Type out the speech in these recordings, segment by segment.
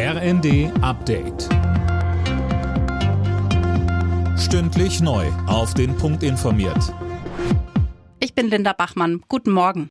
RND Update. Stündlich neu. Auf den Punkt informiert. Ich bin Linda Bachmann. Guten Morgen.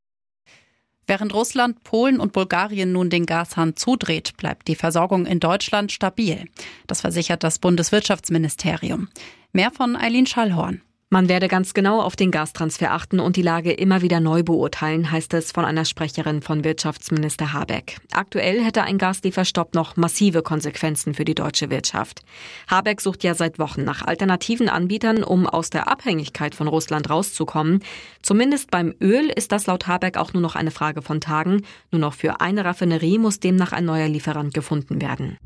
Während Russland, Polen und Bulgarien nun den Gashahn zudreht, bleibt die Versorgung in Deutschland stabil. Das versichert das Bundeswirtschaftsministerium. Mehr von Eileen Schallhorn. Man werde ganz genau auf den Gastransfer achten und die Lage immer wieder neu beurteilen, heißt es von einer Sprecherin von Wirtschaftsminister Habeck. Aktuell hätte ein Gaslieferstopp noch massive Konsequenzen für die deutsche Wirtschaft. Habeck sucht ja seit Wochen nach alternativen Anbietern, um aus der Abhängigkeit von Russland rauszukommen. Zumindest beim Öl ist das laut Habeck auch nur noch eine Frage von Tagen. Nur noch für eine Raffinerie muss demnach ein neuer Lieferant gefunden werden.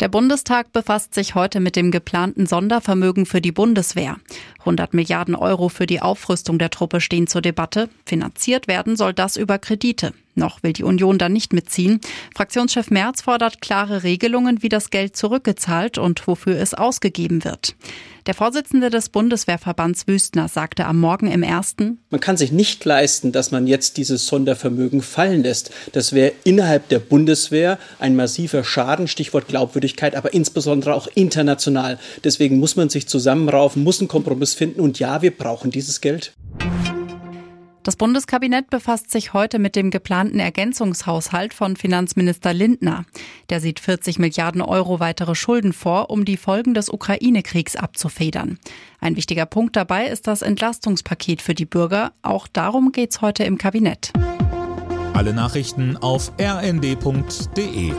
Der Bundestag befasst sich heute mit dem geplanten Sondervermögen für die Bundeswehr. 100 Milliarden Euro für die Aufrüstung der Truppe stehen zur Debatte. Finanziert werden soll das über Kredite. Noch will die Union da nicht mitziehen. Fraktionschef Merz fordert klare Regelungen, wie das Geld zurückgezahlt und wofür es ausgegeben wird. Der Vorsitzende des Bundeswehrverbands Wüstner sagte am Morgen im ersten, Man kann sich nicht leisten, dass man jetzt dieses Sondervermögen fallen lässt. Das wäre innerhalb der Bundeswehr ein massiver Schaden, Stichwort Glaubwürdigkeit, aber insbesondere auch international. Deswegen muss man sich zusammenraufen, muss einen Kompromiss finden und ja, wir brauchen dieses Geld. Das Bundeskabinett befasst sich heute mit dem geplanten Ergänzungshaushalt von Finanzminister Lindner. Der sieht 40 Milliarden Euro weitere Schulden vor, um die Folgen des Ukraine-Kriegs abzufedern. Ein wichtiger Punkt dabei ist das Entlastungspaket für die Bürger. Auch darum geht's heute im Kabinett. Alle Nachrichten auf rnd.de